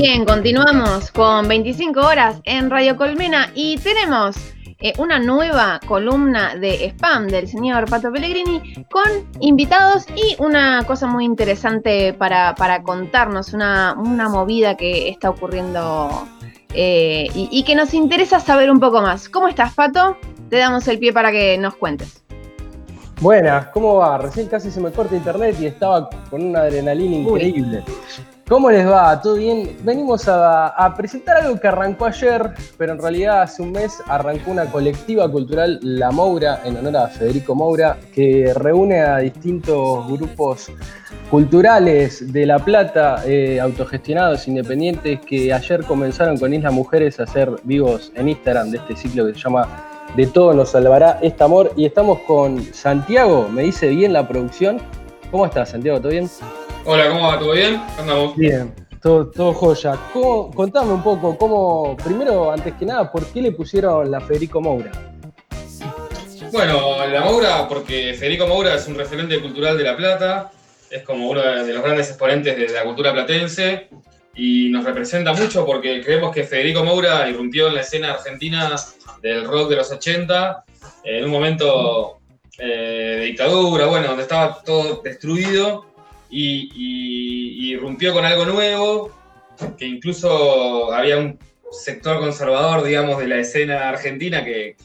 Bien, continuamos con 25 horas en Radio Colmena y tenemos eh, una nueva columna de spam del señor Pato Pellegrini con invitados y una cosa muy interesante para, contarnos, una, movida que está ocurriendo eh, y, que nos interesa saber un poco más. ¿Cómo estás, Pato? Te damos el pie para que nos cuentes. Buenas, ¿cómo va? Recién casi se me corta internet y estaba con una adrenalina increíble. ¿Cómo les va? ¿Todo bien? Venimos a, presentar algo que arrancó ayer, pero en realidad hace un mes arrancó una colectiva cultural, La Moura, en honor a Federico Moura, que reúne a distintos grupos culturales de La Plata, eh, autogestionados, independientes, que ayer comenzaron con Isla Mujeres a hacer vivos en Instagram de este ciclo que se llama De todo nos salvará este amor. Y estamos con Santiago, me dice bien la producción. ¿Cómo estás, Santiago? ¿Todo bien? Hola, ¿cómo va? ¿Todo bien? andamos? Bien, todo, joya. contame un poco, cómo, primero, antes que nada, ¿por qué le pusieron la Federico Moura? Bueno, la Moura, porque Federico Moura es un referente cultural de La Plata, es como uno de los grandes exponentes de la cultura platense y nos representa mucho porque creemos que Federico Moura irrumpió en la escena argentina del rock de los 80 en un momento eh, de dictadura, bueno, donde estaba todo destruido y, irrumpió con algo nuevo, que incluso había un sector conservador, digamos, de la escena argentina que,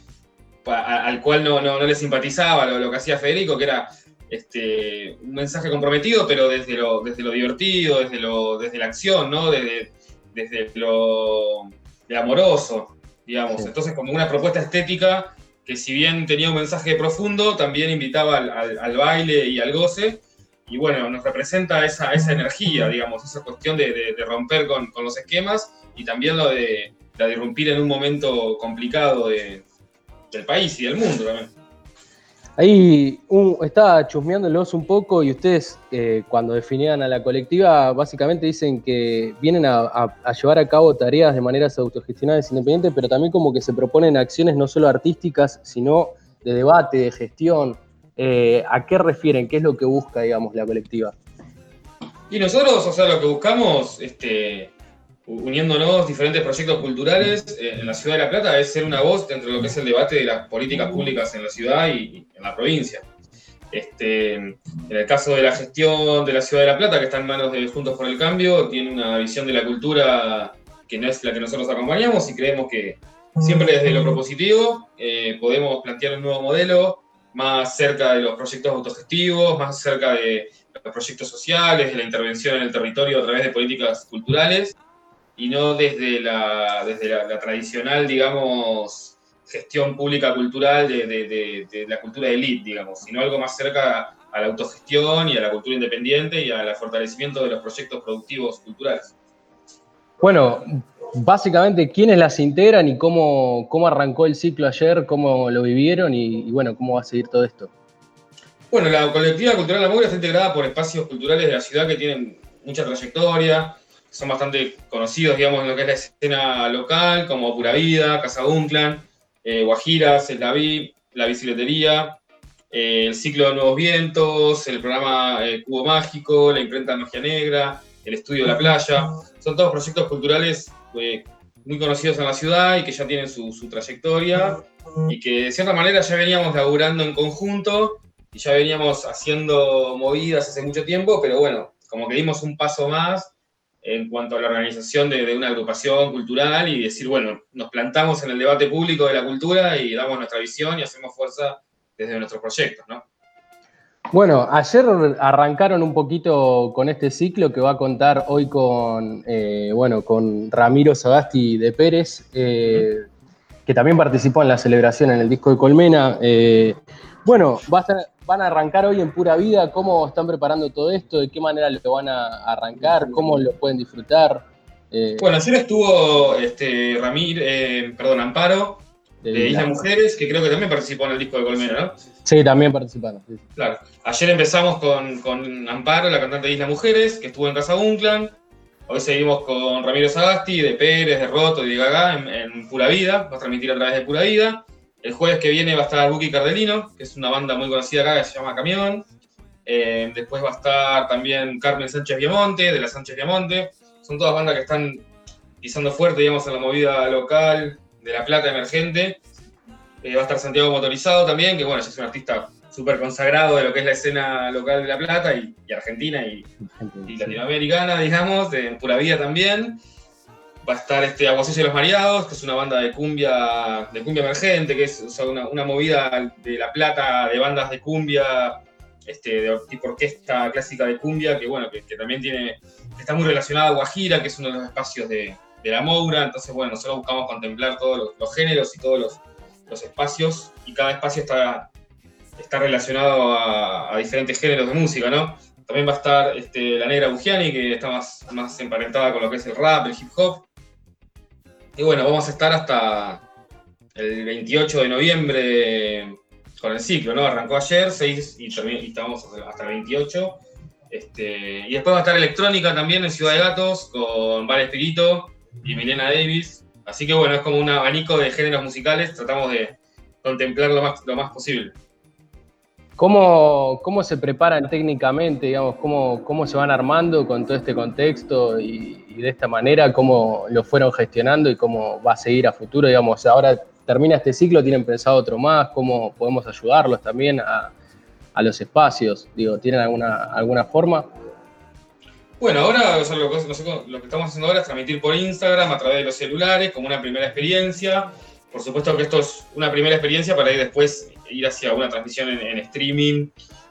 al cual no, no, le simpatizaba lo, que hacía Federico, que era este, un mensaje comprometido, pero desde lo, desde lo divertido, desde, lo, desde la acción, ¿no? Desde, desde lo amoroso, digamos. Entonces, como una propuesta estética que si bien tenía un mensaje profundo, también invitaba al, al baile y al goce, y bueno, nos representa esa, esa energía, digamos, esa cuestión de, romper con, los esquemas y también lo de, de irrumpir en un momento complicado del país y del mundo también. Ahí estaba chusmeándolos un poco y ustedes eh, cuando definían a la colectiva básicamente dicen que vienen a, llevar a cabo tareas de maneras autogestionadas independientes, pero también como que se proponen acciones no solo artísticas, sino de debate, de gestión, eh, ¿A qué refieren? ¿Qué es lo que busca, digamos, la colectiva? Y nosotros, o sea, lo que buscamos, este, uniéndonos diferentes proyectos culturales eh, en la ciudad de La Plata, es ser una voz dentro de lo que es el debate de las políticas públicas en la ciudad y, en la provincia. Este, en el caso de la gestión de la ciudad de La Plata, que está en manos de Juntos por el Cambio, tiene una visión de la cultura que no es la que nosotros acompañamos y creemos que siempre desde lo propositivo eh, podemos plantear un nuevo modelo más cerca de los proyectos autogestivos, más cerca de los proyectos sociales, de la intervención en el territorio a través de políticas culturales y no desde la, desde la, tradicional, digamos, gestión pública cultural de, la cultura de élite, digamos, sino algo más cerca a la autogestión y a la cultura independiente y al fortalecimiento de los proyectos productivos culturales. Bueno, básicamente quiénes las integran y cómo, cómo arrancó el ciclo ayer, cómo lo vivieron y, bueno, cómo va a seguir todo esto. Bueno, la colectiva cultural La Mugre está integrada por espacios culturales de la ciudad que tienen mucha trayectoria, son bastante conocidos, digamos, en lo que es la escena local, como Pura Vida, Casa Unclan, eh, Guajiras, El David, La Bicicletería, eh, el ciclo de Nuevos Vientos, el programa eh, Cubo Mágico, la imprenta Magia Negra, el estudio de la playa. Son todos proyectos culturales muy conocidos en la ciudad y que ya tienen su, trayectoria y que de cierta manera ya veníamos laburando en conjunto y ya veníamos haciendo movidas hace mucho tiempo, pero bueno, como que dimos un paso más en cuanto a la organización de, de, una agrupación cultural y decir, bueno, nos plantamos en el debate público de la cultura y damos nuestra visión y hacemos fuerza desde nuestros proyectos, ¿no? Bueno, ayer arrancaron un poquito con este ciclo que va a contar hoy con, eh, bueno, con Ramiro Sagasti de Pérez, eh, que también participó en la celebración en el disco de Colmena. Eh, bueno, van a arrancar hoy en pura vida. ¿Cómo están preparando todo esto? ¿De qué manera lo van a arrancar? ¿Cómo lo pueden disfrutar? bueno, ayer estuvo este, Ramiro, perdón, Amparo, de Isla Mujeres, que creo que también participó en el disco de Colmena, ¿no? Sí, también participaron. Claro. Ayer empezamos con, Amparo, la cantante de Isla Mujeres, que estuvo en Casa Unclan. Hoy seguimos con Ramiro Sagasti, de Pérez, de Roto y de Gagá en, Pura Vida. Va a transmitir a través de Pura Vida. El jueves que viene va a estar Buki Cardelino, que es una banda muy conocida acá que se llama Camión. Eh, después va a estar también Carmen Sánchez Viamonte, de la Sánchez Viamonte. son todas bandas que están pisando fuerte, digamos, en la movida local de La Plata emergente. Eh, va a estar Santiago Motorizado también, que bueno, ya es un artista súper consagrado de lo que es la escena local de La Plata y, Argentina y, latinoamericana, digamos, de Pura Vida también. Va a estar este Aguacillo y los Mareados, que es una banda de cumbia, de cumbia emergente, que es una, movida de La Plata de bandas de cumbia, este, de tipo orquesta clásica de cumbia, que bueno, que, también tiene, está muy relacionada a Guajira, que es uno de los espacios de, de la Moura, entonces bueno, nosotros buscamos contemplar todos los, géneros y todos los, espacios, y cada espacio está, está relacionado a, diferentes géneros de música, ¿no? También va a estar este, la negra Bugiani, que está más, más emparentada con lo que es el rap, el hip hop. Y bueno, vamos a estar hasta el 28 de noviembre con el ciclo, ¿no? Arrancó ayer, 6 y, y estamos hasta el 28. Este, y después va a estar electrónica también en Ciudad de Gatos con Val Espirito, y Milena Davis. Así que bueno, es como un abanico de géneros musicales, tratamos de contemplar lo más, lo más posible. ¿Cómo, ¿Cómo, se preparan técnicamente, digamos, cómo, cómo se van armando con todo este contexto y, de esta manera, cómo lo fueron gestionando y cómo va a seguir a futuro, digamos, ahora termina este ciclo, tienen pensado otro más, cómo podemos ayudarlos también a, a los espacios, digo, ¿tienen alguna, alguna forma? Bueno, ahora lo, que, estamos haciendo ahora es transmitir por Instagram a través de los celulares como una primera experiencia. Por supuesto que esto es una primera experiencia para ir después ir hacia una transmisión en, streaming,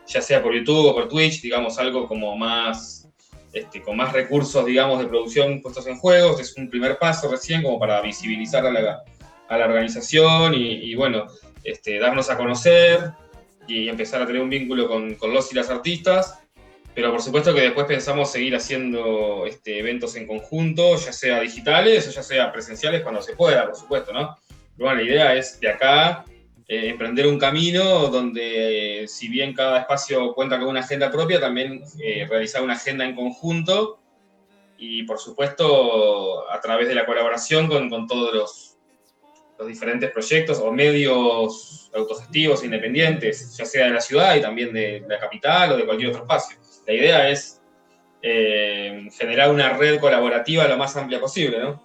ya sea por YouTube o por Twitch, digamos algo como más, este, con más recursos, digamos, de producción puestos en juego. Este es un primer paso recién como para visibilizar a la, a la organización y, bueno, este, darnos a conocer y empezar a tener un vínculo con, con los y las artistas. Pero por supuesto que después pensamos seguir haciendo este, eventos en conjunto, ya sea digitales o ya sea presenciales cuando se pueda, por supuesto, ¿no? Bueno, la idea es de acá eh, emprender un camino donde, si bien cada espacio cuenta con una agenda propia, también eh, realizar una agenda en conjunto y, por supuesto, a través de la colaboración con, con todos los, los diferentes proyectos o medios autogestivos independientes, ya sea de la ciudad y también de la capital o de cualquier otro espacio. La idea es eh, generar una red colaborativa lo más amplia posible, ¿no?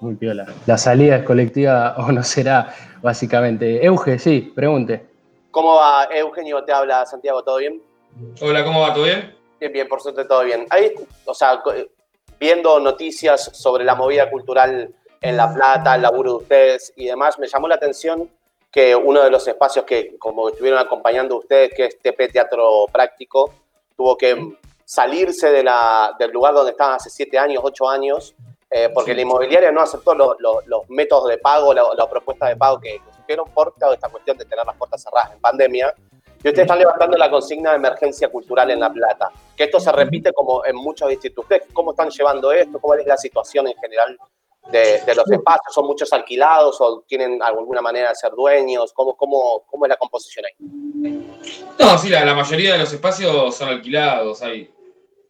Muy piola. La salida es colectiva o no será, básicamente. Euge, sí, pregunte. ¿Cómo va, Eugenio? Te habla Santiago, ¿todo bien? Hola, ¿cómo va? ¿Todo bien? Bien, bien, por suerte todo bien. Ahí, o sea, viendo noticias sobre la movida cultural en La Plata, el laburo de ustedes y demás, me llamó la atención que uno de los espacios que, como estuvieron acompañando ustedes, que es TP Teatro Práctico, tuvo que salirse de la, del lugar donde estaba hace siete años, ocho años, eh, porque la inmobiliaria no aceptó los métodos de pago, la, propuesta de pago que surgieron por esta cuestión de tener las puertas cerradas en pandemia. Y ustedes están levantando la consigna de emergencia cultural en La Plata. Que esto se repite como en muchos institutos. ¿Cómo están llevando esto? ¿Cómo es la situación en general de, los espacios? ¿Son muchos alquilados o tienen alguna manera de ser dueños? ¿Cómo, cómo, cómo es la composición ahí? No, sí, la, mayoría de los espacios son alquilados. Hay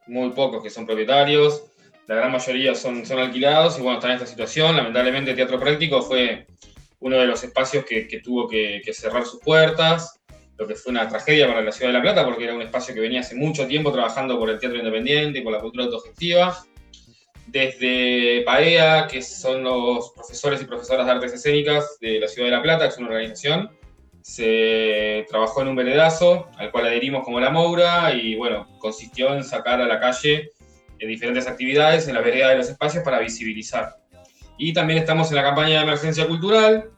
muy pocos que son propietarios. La gran mayoría son, son alquilados y bueno, está en esta situación. Lamentablemente Teatro Práctico fue uno de los espacios que, tuvo que, que cerrar sus puertas lo que fue una tragedia para la ciudad de La Plata, porque era un espacio que venía hace mucho tiempo trabajando por el teatro independiente y por la cultura autogestiva desde PAEA, que son los profesores y profesoras de artes escénicas de la Ciudad de La Plata, que es una organización, se trabajó en un veredazo al cual adherimos como la Moura y bueno, consistió en sacar a la calle eh, diferentes actividades en la vereda de los espacios para visibilizar. Y también estamos en la campaña de emergencia cultural,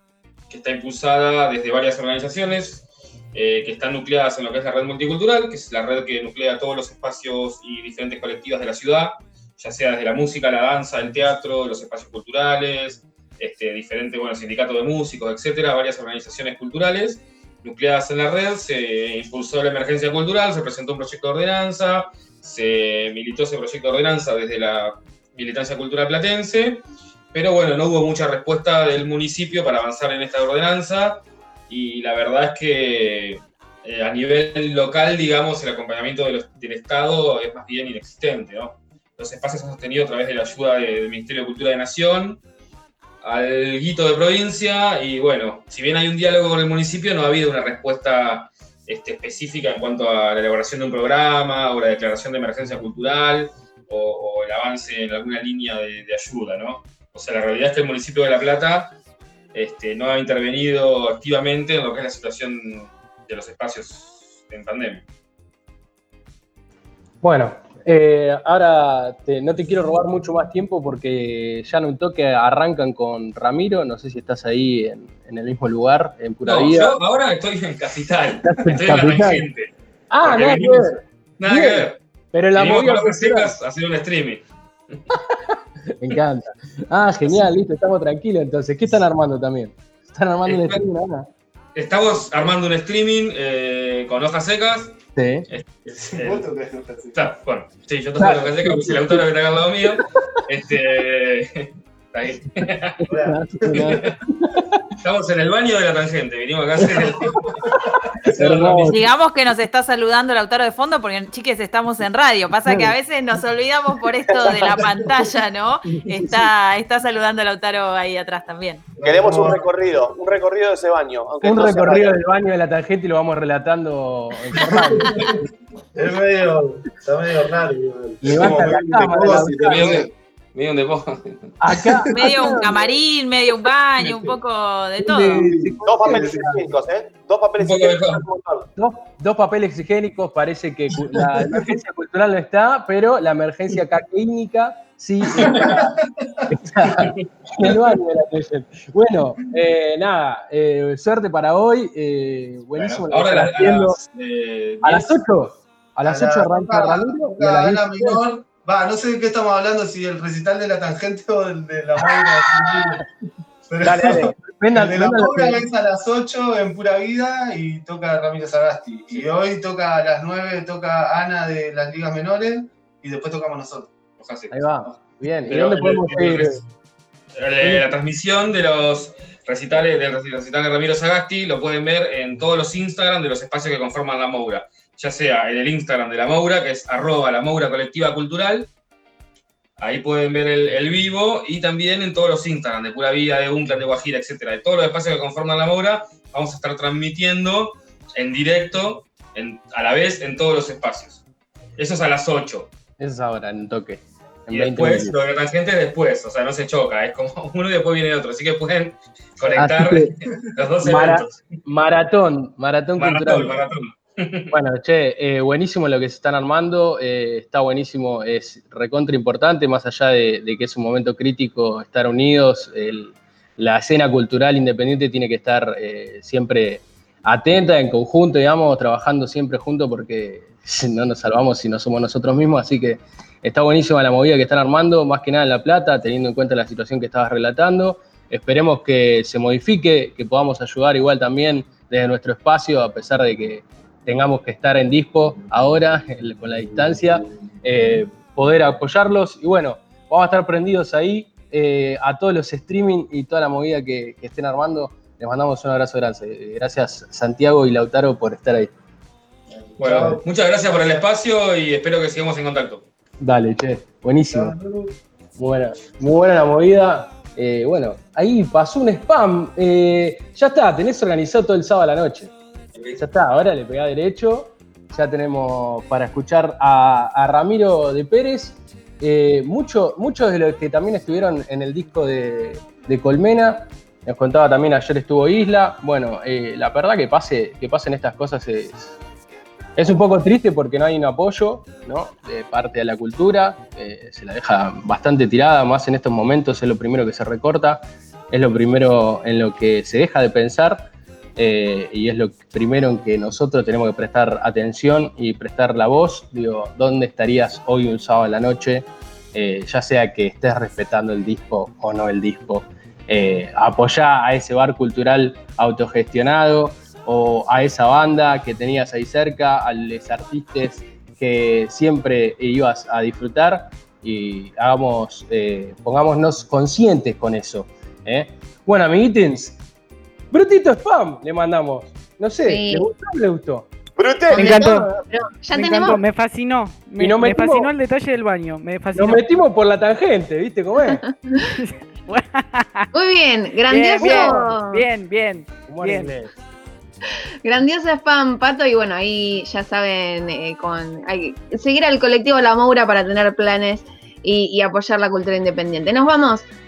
que está impulsada desde varias organizaciones, eh, que están nucleadas en lo que es la red multicultural, que es la red que nuclea todos los espacios y diferentes colectivos de la ciudad, ya sea desde la música, la danza, el teatro, los espacios culturales, este, diferentes bueno, sindicatos de músicos, etcétera, varias organizaciones culturales nucleadas en la red, se impulsó la emergencia cultural, se presentó un proyecto de ordenanza, se militó ese proyecto de ordenanza desde la militancia cultural platense, pero bueno, no hubo mucha respuesta del municipio para avanzar en esta ordenanza y la verdad es que eh, a nivel local, digamos, el acompañamiento del Estado es más bien inexistente, ¿no? los espacios han sostenido a través de la ayuda del Ministerio de Cultura de Nación, al guito de provincia, y bueno, si bien hay un diálogo con el municipio, no ha habido una respuesta este, específica en cuanto a la elaboración de un programa o la declaración de emergencia cultural. o, el avance en alguna línea de, ayuda, ¿no? O sea, la realidad es que el municipio de La Plata este, no ha intervenido activamente en lo que es la situación de los espacios en pandemia. Bueno, eh, ahora no te quiero robar mucho más tiempo porque ya no un toque arrancan con Ramiro. No sé si estás ahí en, el mismo lugar, en Pura no, Vida. Yo ahora estoy en Capital. Estoy en la gente. Ah, nada que ver. Nada que ver. Pero la movida. hacer un streaming. Me encanta. Ah, genial, listo, estamos tranquilos entonces. ¿Qué están armando también? ¿Están armando un streaming ahora? Estamos armando un streaming eh, con hojas secas Sí. Está, bueno, sí, yo toco lo que sé, que es el autor está al lado mío. Este. Ahí. Estamos en el baño de la tangente, vinimos acá a hacer el... Digamos que nos está saludando el autor de fondo porque, chiques, estamos en radio. Pasa que a veces nos olvidamos por esto de la pantalla, ¿no? Está, está saludando el Lautaro ahí atrás también. Queremos un recorrido, un recorrido de ese baño. un recorrido del baño de la tangente y lo vamos relatando en radio. es medio, está medio raro. Levanta la cámara. Medio de Acá. Medio un camarín, medio un baño, un poco de todo. Dos papeles higiénicos, ¿eh? Dos papeles higiénicos. Dos, papeles higiénicos, parece que la emergencia cultural no está, pero la emergencia clínica sí está, en el baño de la Bueno, eh, nada, eh, suerte para hoy. Eh, buenísimo. Bueno, ahora a, las 8. A las 8 arranca Ramiro. Y a las Va, no sé de qué estamos hablando, si el recital de la tangente o el de la Maura. Pero dale, dale. el de la Maura es a las 8 en Pura Vida y toca Ramiro Sagasti. Y hoy toca a las 9, toca Ana de las ligas menores y después tocamos nosotros. Ahí va. Bien. ¿Y dónde podemos ir? La transmisión de los recitales del recital de Ramiro Sagasti lo pueden ver en todos los Instagram de los espacios que conforman la Moura ya sea en el Instagram de la Moura, que es arroba la Moura Colectiva Cultural. Ahí pueden ver el, vivo y también en todos los Instagram de Pura Vida, de Unclan, de Guajira, etcétera. De todos los espacios que conforman la Moura, vamos a estar transmitiendo en directo, a la vez, en todos los espacios. Eso es a las 8. Eso es ahora, en toque. y después, lo de la gente es después, o sea, no se choca, es como uno y después viene otro. Así que pueden conectar los dos eventos. Maratón, maratón, maratón cultural. Maratón. Bueno, che, eh, buenísimo lo que se están armando, eh, está buenísimo, es recontra importante, más allá de, que es un momento crítico estar unidos, la escena cultural independiente tiene que estar eh, siempre atenta, en conjunto, digamos, trabajando siempre juntos porque no nos salvamos si no somos nosotros mismos, así que está buenísima la movida que están armando, más que nada en La Plata, teniendo en cuenta la situación que estabas relatando, esperemos que se modifique, que podamos ayudar igual también desde nuestro espacio, a pesar de que tengamos que estar en dispo ahora, con la distancia, eh, poder apoyarlos. Y bueno, vamos a estar prendidos ahí eh, a todos los streaming y toda la movida que, estén armando. Les mandamos un abrazo grande. Gracias Santiago y Lautaro por estar ahí. Bueno, muchas gracias por el espacio y espero que sigamos en contacto. Dale, che, buenísimo. Muy buena, muy buena la movida. Eh, bueno, ahí pasó un spam. ya está, tenés organizado todo el sábado a la noche ya está, ahora le pega derecho. Ya tenemos para escuchar a, Ramiro de Pérez. Eh, muchos de los que también estuvieron en el disco de, Colmena. Nos contaba también ayer estuvo Isla. Bueno, eh, la verdad que pase, que pasen estas cosas es, un poco triste porque no hay un apoyo ¿no? de parte de la cultura. Eh, se la deja bastante tirada, más en estos momentos es lo primero que se recorta, es lo primero en lo que se deja de pensar. Eh, y es lo primero en que nosotros tenemos que prestar atención y prestar la voz. Digo, ¿dónde estarías hoy un sábado en la noche? Eh, ya sea que estés respetando el disco o no el disco. Eh, apoyar a ese bar cultural autogestionado o a esa banda que tenías ahí cerca, a los artistas que siempre ibas a disfrutar y hagamos, pongámonos conscientes con eso. Bueno, amiguitens, Brutito spam le mandamos. No sé, ¿le gustó o le gustó? Brute. Me encantó. ya me encantó, me fascinó. Me, me fascinó el detalle del baño. Me fascinó. Nos metimos por la tangente, ¿viste cómo es? Muy bien, grandioso. Bien, bien. bien, bien. Grandioso spam, Pato, y bueno, ahí ya saben, eh, con hay, seguir al colectivo La Moura para tener planes y, y apoyar la cultura independiente. Nos vamos